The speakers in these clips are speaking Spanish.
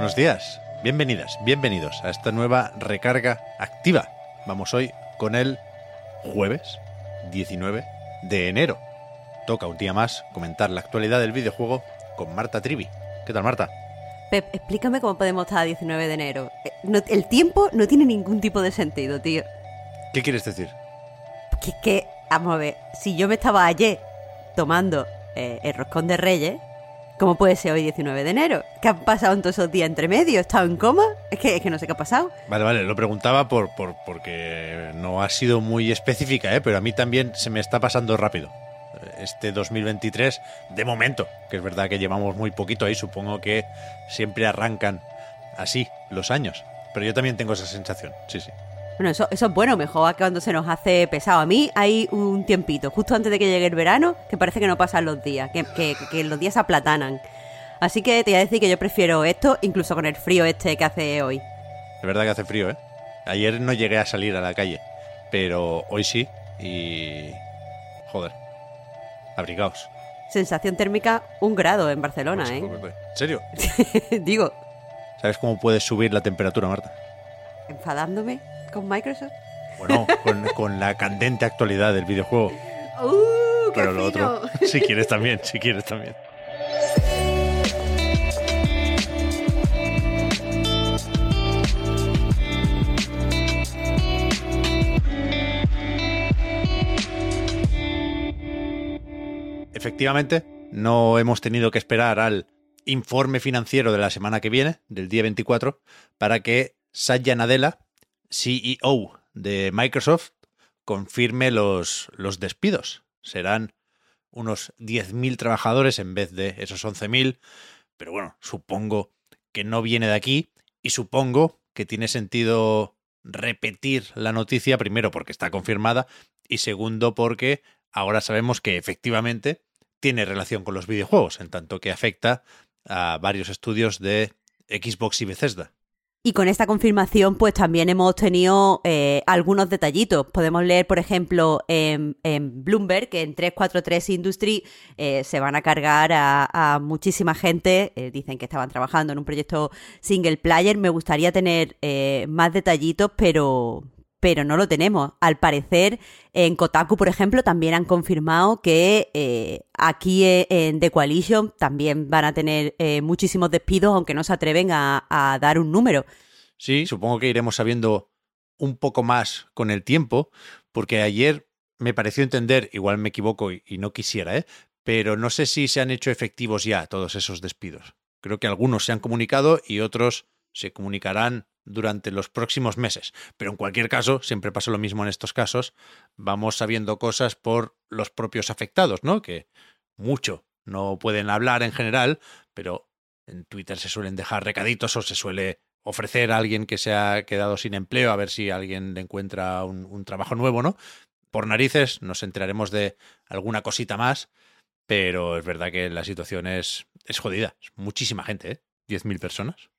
Buenos días, bienvenidas, bienvenidos a esta nueva recarga activa. Vamos hoy con el jueves 19 de enero. Toca un día más comentar la actualidad del videojuego con Marta Trivi. ¿Qué tal, Marta? Pep, explícame cómo podemos estar a 19 de enero. Eh, no- el tiempo no tiene ningún tipo de sentido, tío. ¿Qué quieres decir? Que, que, vamos a ver, si yo me estaba ayer tomando eh, el roscón de Reyes, ¿cómo puede ser hoy 19 de enero? ¿Qué han pasado en todos esos días entre medio? ¿He estado en coma? Es que, es que no sé qué ha pasado. Vale, vale, lo preguntaba por, por, porque no ha sido muy específica, ¿eh? pero a mí también se me está pasando rápido. Este 2023, de momento, que es verdad que llevamos muy poquito ahí, supongo que siempre arrancan así los años. Pero yo también tengo esa sensación, sí, sí. Bueno, eso, eso es bueno, mejor cuando se nos hace pesado. A mí hay un tiempito, justo antes de que llegue el verano, que parece que no pasan los días, que, que- que los días se aplatanan. Así que te voy a decir que yo prefiero esto, incluso con el frío este que hace hoy. Es verdad que hace frío, ¿eh? Ayer no llegué a salir a la calle, pero hoy sí y... Joder, abrigaos. Sensación térmica un grado en Barcelona, ¿En ¿eh? serio? Digo, ¿Sabes cómo puedes subir la temperatura, Marta? enfadándome con Microsoft. Bueno, con, con la candente actualidad del videojuego. ¡Uh, Pero lo fino! otro, si quieres también, si quieres también. Efectivamente, no hemos tenido que esperar al informe financiero de la semana que viene, del día 24, para que Satya Nadella, CEO de Microsoft, confirme los, los despidos. Serán unos 10.000 trabajadores en vez de esos 11.000, pero bueno, supongo que no viene de aquí y supongo que tiene sentido repetir la noticia, primero porque está confirmada y segundo porque ahora sabemos que efectivamente tiene relación con los videojuegos, en tanto que afecta a varios estudios de Xbox y Bethesda. Y con esta confirmación, pues también hemos tenido eh, algunos detallitos. Podemos leer, por ejemplo, en, Bloomberg que en 343 Industry eh, se van a cargar a, a muchísima gente. Eh, dicen que estaban trabajando en un proyecto single player. Me gustaría tener eh, más detallitos, pero, pero no lo tenemos. Al parecer, en Kotaku, por ejemplo, también han confirmado que eh, aquí eh, en The Coalition también van a tener eh, muchísimos despidos, aunque no se atreven a, dar un número. Sí, supongo que iremos sabiendo un poco más con el tiempo, porque ayer me pareció entender, igual me equivoco y, y no quisiera, ¿eh? pero no sé si se han hecho efectivos ya todos esos despidos. Creo que algunos se han comunicado y otros se comunicarán durante los próximos meses. Pero en cualquier caso, siempre pasa lo mismo en estos casos, vamos sabiendo cosas por los propios afectados, ¿no? Que mucho no pueden hablar en general, pero en Twitter se suelen dejar recaditos o se suele ofrecer a alguien que se ha quedado sin empleo a ver si alguien le encuentra un, trabajo nuevo, ¿no? Por narices nos enteraremos de alguna cosita más, pero es verdad que la situación es, es jodida. Es muchísima gente, ¿eh? 10.000 personas.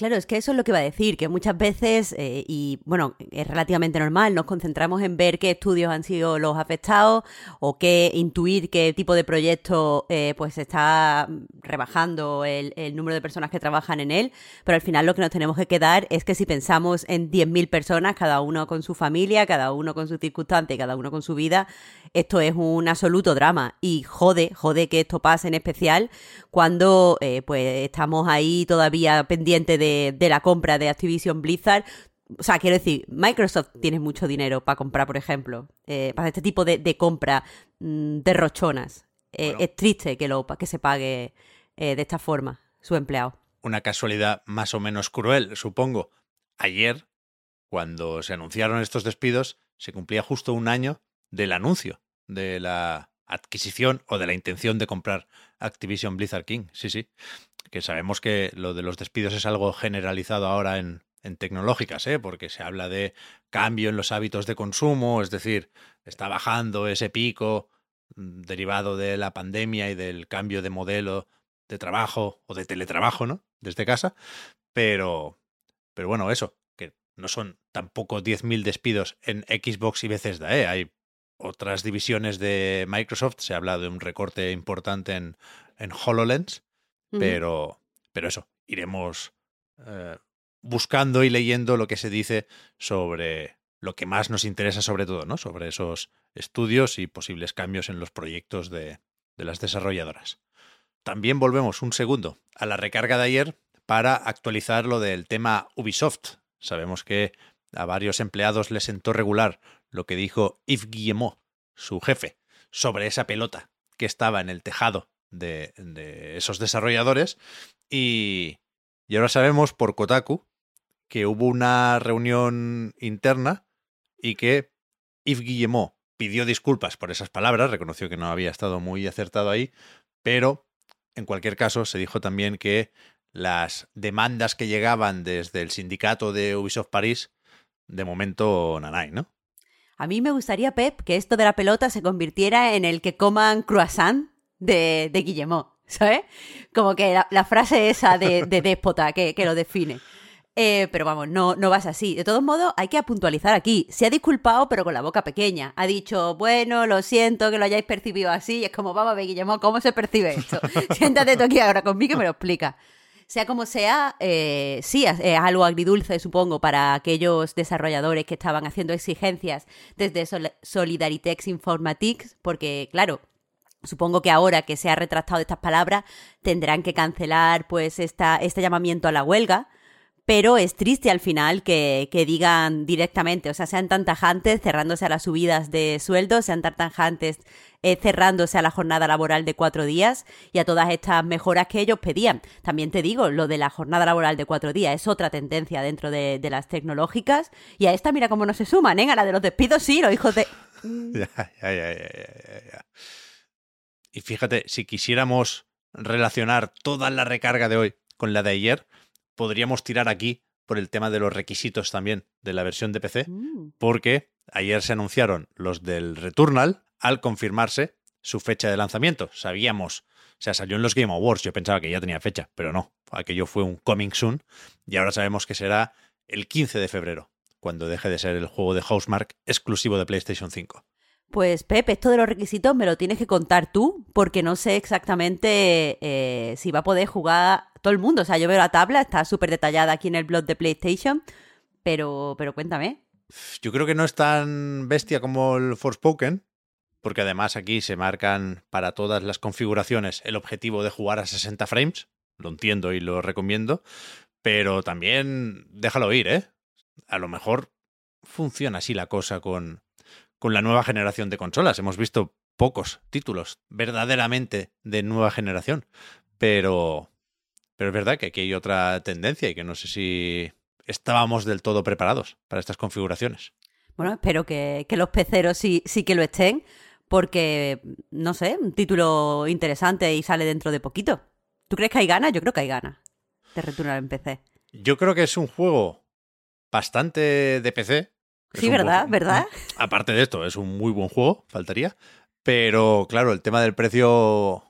Claro, es que eso es lo que iba a decir, que muchas veces, eh, y bueno, es relativamente normal, nos concentramos en ver qué estudios han sido los afectados o qué intuir qué tipo de proyecto eh, pues está rebajando el, número de personas que trabajan en él, pero al final lo que nos tenemos que quedar es que si pensamos en 10.000 personas, cada uno con su familia, cada uno con sus circunstancias, cada uno con su vida, esto es un absoluto drama. Y jode, jode que esto pase en especial cuando eh, pues estamos ahí todavía pendientes de, de la compra de Activision Blizzard. O sea, quiero decir, Microsoft tiene mucho dinero para comprar, por ejemplo, eh, para este tipo de, de compra mm, derrochonas. Eh, Bueno. Es triste que, lo, que se pague eh, de esta forma su empleado. Una casualidad más o menos cruel, supongo. Ayer, cuando se anunciaron estos despidos, se cumplía justo un año del anuncio de la adquisición o de la intención de comprar Activision Blizzard King. Sí, sí. Que sabemos que lo de los despidos es algo generalizado ahora en, en tecnológicas, ¿eh? porque se habla de cambio en los hábitos de consumo, es decir, está bajando ese pico mm, derivado de la pandemia y del cambio de modelo de trabajo o de teletrabajo, ¿no? Desde casa, pero, pero bueno, eso, que no son tampoco 10.000 despidos en Xbox y Bethesda, ¿eh? Hay otras divisiones de Microsoft, se habla de un recorte importante en, en HoloLens, pero, pero eso, iremos eh, buscando y leyendo lo que se dice sobre lo que más nos interesa sobre todo, ¿no? Sobre esos estudios y posibles cambios en los proyectos de, de las desarrolladoras. También volvemos un segundo a la recarga de ayer para actualizar lo del tema Ubisoft. Sabemos que a varios empleados les sentó regular lo que dijo Yves Guillemot, su jefe, sobre esa pelota que estaba en el tejado de, de esos desarrolladores. Y, y ahora sabemos por Kotaku que hubo una reunión interna y que Yves Guillemot pidió disculpas por esas palabras, reconoció que no había estado muy acertado ahí, pero en cualquier caso se dijo también que las demandas que llegaban desde el sindicato de Ubisoft París, de momento nanay, ¿no? A mí me gustaría, Pep, que esto de la pelota se convirtiera en el que coman croissant de, de Guillemot, ¿sabes? Como que la, frase esa de, de déspota que, que lo define. Eh, pero vamos, no, no vas así. De todos modos, hay que puntualizar aquí. Se ha disculpado, pero con la boca pequeña. Ha dicho, bueno, lo siento que lo hayáis percibido así. Y es como, vamos a ver, Guillermo, ¿cómo se percibe esto? Siéntate tú aquí ahora conmigo y me lo explica. Sea como sea, eh, sí, es algo agridulce, supongo, para aquellos desarrolladores que estaban haciendo exigencias desde Solidaritex Informatics, porque, claro, Supongo que ahora que se ha retractado estas palabras tendrán que cancelar pues esta, este llamamiento a la huelga pero es triste al final que, digan directamente, o sea, sean tan tajantes cerrándose a las subidas de sueldo, sean tan tajantes eh, cerrándose a la jornada laboral de cuatro días y a todas estas mejoras que ellos pedían. También te digo, lo de la jornada laboral de cuatro días es otra tendencia dentro de, las tecnológicas y a esta mira cómo no se suman, ¿eh? A la de los despidos sí, los hijos de... ya, ya, ya, ya, Y fíjate, si quisiéramos relacionar toda la recarga de hoy con la de ayer, podríamos tirar aquí por el tema de los requisitos también de la versión de PC, mm. porque ayer se anunciaron los del Returnal al confirmarse su fecha de lanzamiento. Sabíamos, o sea, salió en los Game Awards, yo pensaba que ya tenía fecha, pero no, aquello fue un coming soon y ahora sabemos que será el 15 de febrero, cuando deje de ser el juego de Housemark exclusivo de PlayStation 5. Pues Pepe, esto de los requisitos me lo tienes que contar tú, porque no sé exactamente eh, si va a poder jugar todo el mundo. O sea, yo veo la tabla, está súper detallada aquí en el blog de PlayStation, pero, pero cuéntame. Yo creo que no es tan bestia como el Forspoken, porque además aquí se marcan para todas las configuraciones el objetivo de jugar a 60 frames. Lo entiendo y lo recomiendo, pero también déjalo ir, ¿eh? A lo mejor funciona así la cosa con, con la nueva generación de consolas. Hemos visto pocos títulos verdaderamente de nueva generación, pero, pero es verdad que aquí hay otra tendencia y que no sé si estábamos del todo preparados para estas configuraciones. Bueno, espero que, los peceros sí, sí que lo estén, porque, no sé, un título interesante y sale dentro de poquito. ¿Tú crees que hay ganas? Yo creo que hay ganas de retornar en PC. Yo creo que es un juego bastante de PC, Sí, ¿verdad? ¿Verdad? Aparte de esto, es un muy buen juego, faltaría. Pero claro, el tema del precio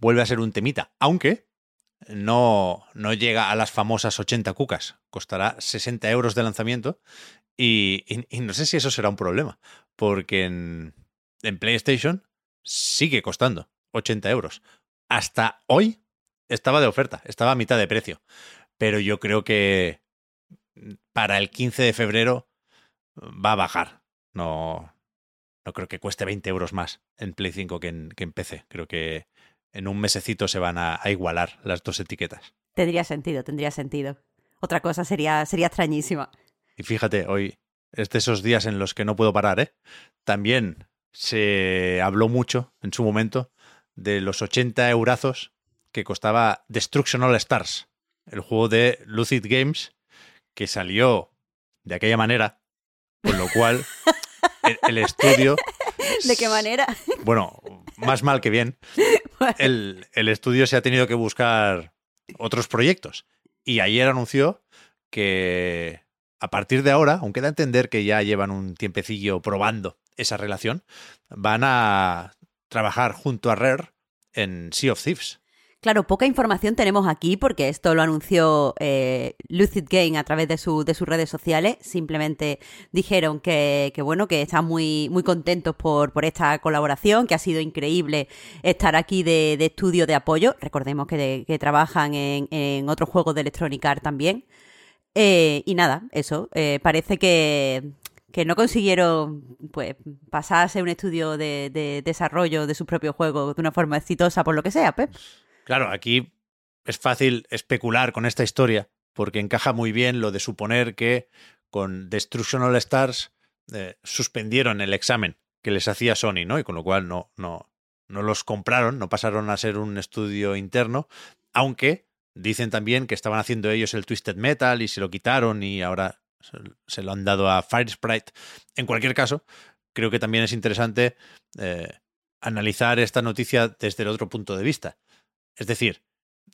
vuelve a ser un temita. Aunque no, no llega a las famosas 80 cucas. Costará 60 euros de lanzamiento. Y, no sé si eso será un problema. Porque en, en PlayStation sigue costando 80 euros. Hasta hoy estaba de oferta, estaba a mitad de precio. Pero yo creo que para el 15 de febrero va a bajar. No, no creo que cueste 20 euros más en Play 5 que en, que en PC. Creo que en un mesecito se van a, igualar las dos etiquetas. Tendría sentido, tendría sentido. Otra cosa sería, sería extrañísima. Y fíjate, hoy es de esos días en los que no puedo parar, ¿eh? También se habló mucho en su momento de los 80 eurazos que costaba Destruction All Stars, el juego de Lucid Games, que salió de aquella manera con lo cual, el, estudio ¿De qué manera? Bueno, más mal que bien. El, el estudio se ha tenido que buscar otros proyectos. Y ayer anunció que a partir de ahora, aunque da a entender que ya llevan un tiempecillo probando esa relación, van a trabajar junto a Rare en Sea of Thieves. Claro, poca información tenemos aquí porque esto lo anunció eh, Lucid Game a través de, su, de sus redes sociales. Simplemente dijeron que, bueno, que están muy, muy contentos por, por, esta colaboración, que ha sido increíble estar aquí de, de estudio de apoyo. Recordemos que, trabajan en, en, otros juegos de Electronic Arts también. Eh, y nada, eso. Eh, parece que, que no consiguieron pues pasarse un estudio de, de, desarrollo de sus propios juegos de una forma exitosa, por lo que sea, Pep. Claro, aquí es fácil especular con esta historia, porque encaja muy bien lo de suponer que con Destruction All Stars eh, suspendieron el examen que les hacía Sony, ¿no? Y con lo cual no, no, no los compraron, no pasaron a ser un estudio interno, aunque dicen también que estaban haciendo ellos el Twisted Metal y se lo quitaron y ahora se lo han dado a Fire Sprite. En cualquier caso, creo que también es interesante eh, analizar esta noticia desde el otro punto de vista. Es decir,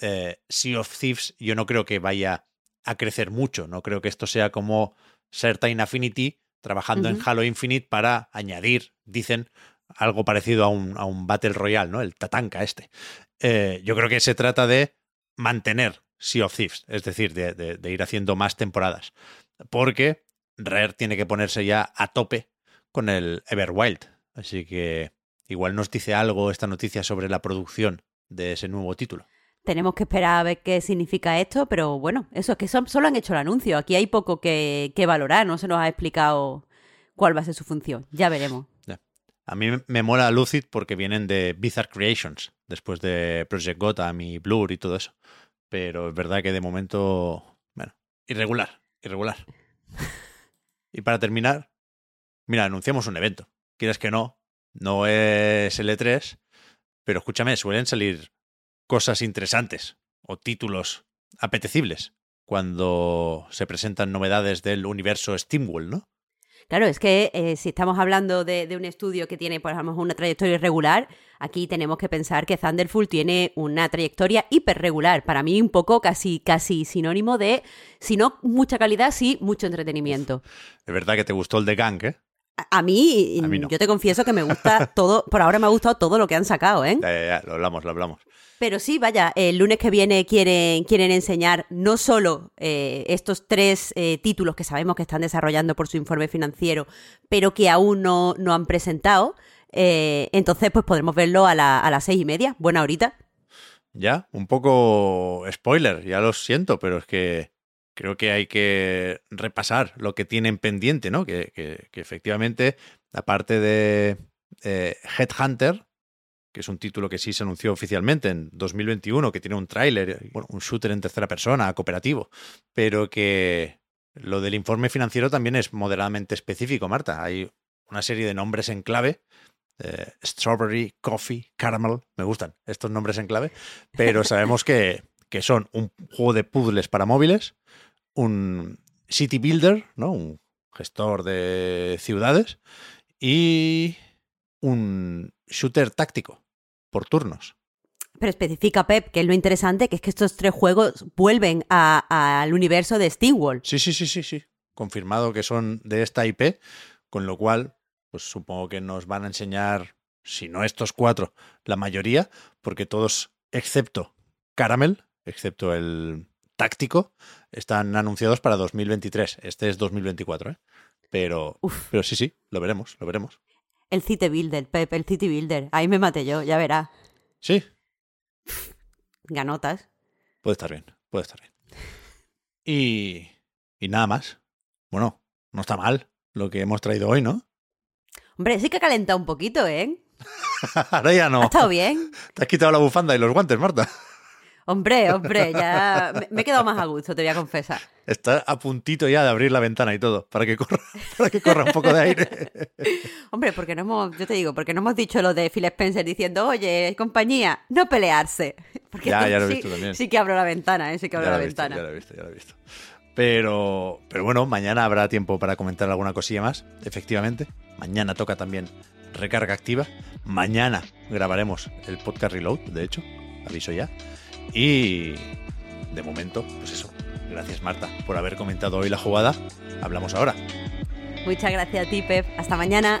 eh, Sea of Thieves yo no creo que vaya a crecer mucho, no creo que esto sea como Certain Affinity trabajando uh -huh. en Halo Infinite para añadir, dicen, algo parecido a un, a un Battle Royale, ¿no? El Tatanka este. Eh, yo creo que se trata de mantener Sea of Thieves, es decir, de, de, de ir haciendo más temporadas, porque Rare tiene que ponerse ya a tope con el Everwild, así que igual nos dice algo esta noticia sobre la producción de ese nuevo título. Tenemos que esperar a ver qué significa esto, pero bueno, eso es que son, solo han hecho el anuncio. Aquí hay poco que, que, valorar, no se nos ha explicado cuál va a ser su función. Ya veremos. Yeah. A mí me mola Lucid porque vienen de Bizarre Creations, después de Project Gotham y Blur y todo eso. Pero es verdad que de momento, bueno, irregular, irregular. y para terminar, mira, anunciamos un evento. Quieres que no, no es el E3, pero escúchame, suelen salir cosas interesantes o títulos apetecibles cuando se presentan novedades del universo Steamworld, ¿no? Claro, es que eh, si estamos hablando de, de, un estudio que tiene, por ejemplo, una trayectoria irregular, aquí tenemos que pensar que Thunderful tiene una trayectoria hiperregular. Para mí, un poco casi, casi sinónimo de, si no mucha calidad, sí mucho entretenimiento. Es verdad que te gustó el de Gang, ¿eh? A mí, a mí no. yo te confieso que me gusta todo, por ahora me ha gustado todo lo que han sacado, ¿eh? Ya, ya, ya, lo hablamos, lo hablamos. Pero sí, vaya, el lunes que viene quieren, quieren enseñar no solo eh, estos tres eh, títulos que sabemos que están desarrollando por su informe financiero, pero que aún no, no han presentado. Eh, entonces, pues podremos verlo a, la, a las seis y media, buena horita. Ya, un poco spoiler, ya lo siento, pero es que creo que hay que repasar lo que tienen pendiente, ¿no? Que, que, que efectivamente, aparte de eh, Headhunter, que es un título que sí se anunció oficialmente en 2021, que tiene un tráiler, bueno, un shooter en tercera persona, cooperativo, pero que lo del informe financiero también es moderadamente específico, Marta. Hay una serie de nombres en clave. Eh, strawberry, coffee, caramel, me gustan estos nombres en clave, pero sabemos que, que son un juego de puzzles para móviles, un city builder, ¿no? Un gestor de ciudades y un shooter táctico por turnos. Pero especifica Pep, que es lo interesante, que es que estos tres juegos vuelven al universo de Steamworld. Sí, sí, sí, sí, sí. Confirmado que son de esta IP, con lo cual, pues supongo que nos van a enseñar, si no estos cuatro, la mayoría, porque todos, excepto Caramel, excepto el táctico, están anunciados para 2023. Este es 2024, ¿eh? Pero, pero sí, sí, lo veremos, lo veremos. El City Builder, Pepe, el City Builder. Ahí me maté yo, ya verás. Sí. Ganotas. Puede estar bien, puede estar bien. Y, y nada más. Bueno, no está mal lo que hemos traído hoy, ¿no? Hombre, sí que ha calentado un poquito, ¿eh? Ahora ya no. ¿Ha estado bien? Te has quitado la bufanda y los guantes, Marta. Hombre, hombre, ya me he quedado más a gusto, te voy a confesar. Está a puntito ya de abrir la ventana y todo, para que corra, para que corra un poco de aire. Hombre, porque no hemos, yo te digo, porque no hemos dicho lo de Phil Spencer diciendo, oye, compañía, no pelearse. Porque ya, ya lo he sí, visto también. Sí que abro la ventana, ¿eh? sí que abro ya la lo he visto, ventana. ya lo he visto, ya lo he visto. Pero, pero bueno, mañana habrá tiempo para comentar alguna cosilla más, efectivamente. Mañana toca también recarga activa. Mañana grabaremos el podcast Reload, de hecho, aviso ya. Y de momento, pues eso. Gracias Marta por haber comentado hoy la jugada. Hablamos ahora. Muchas gracias a ti, Pep. Hasta mañana.